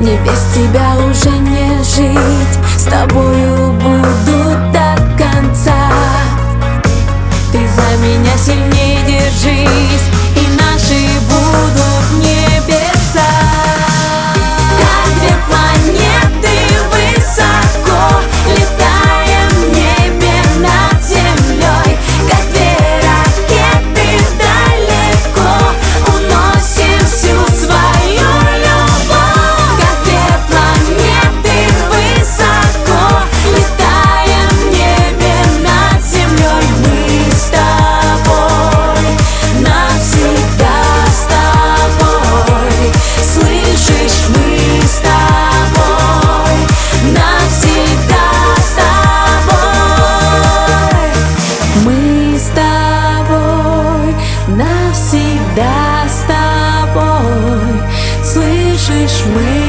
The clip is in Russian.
Не без тебя уже не жить. С тобою буду так. sweet we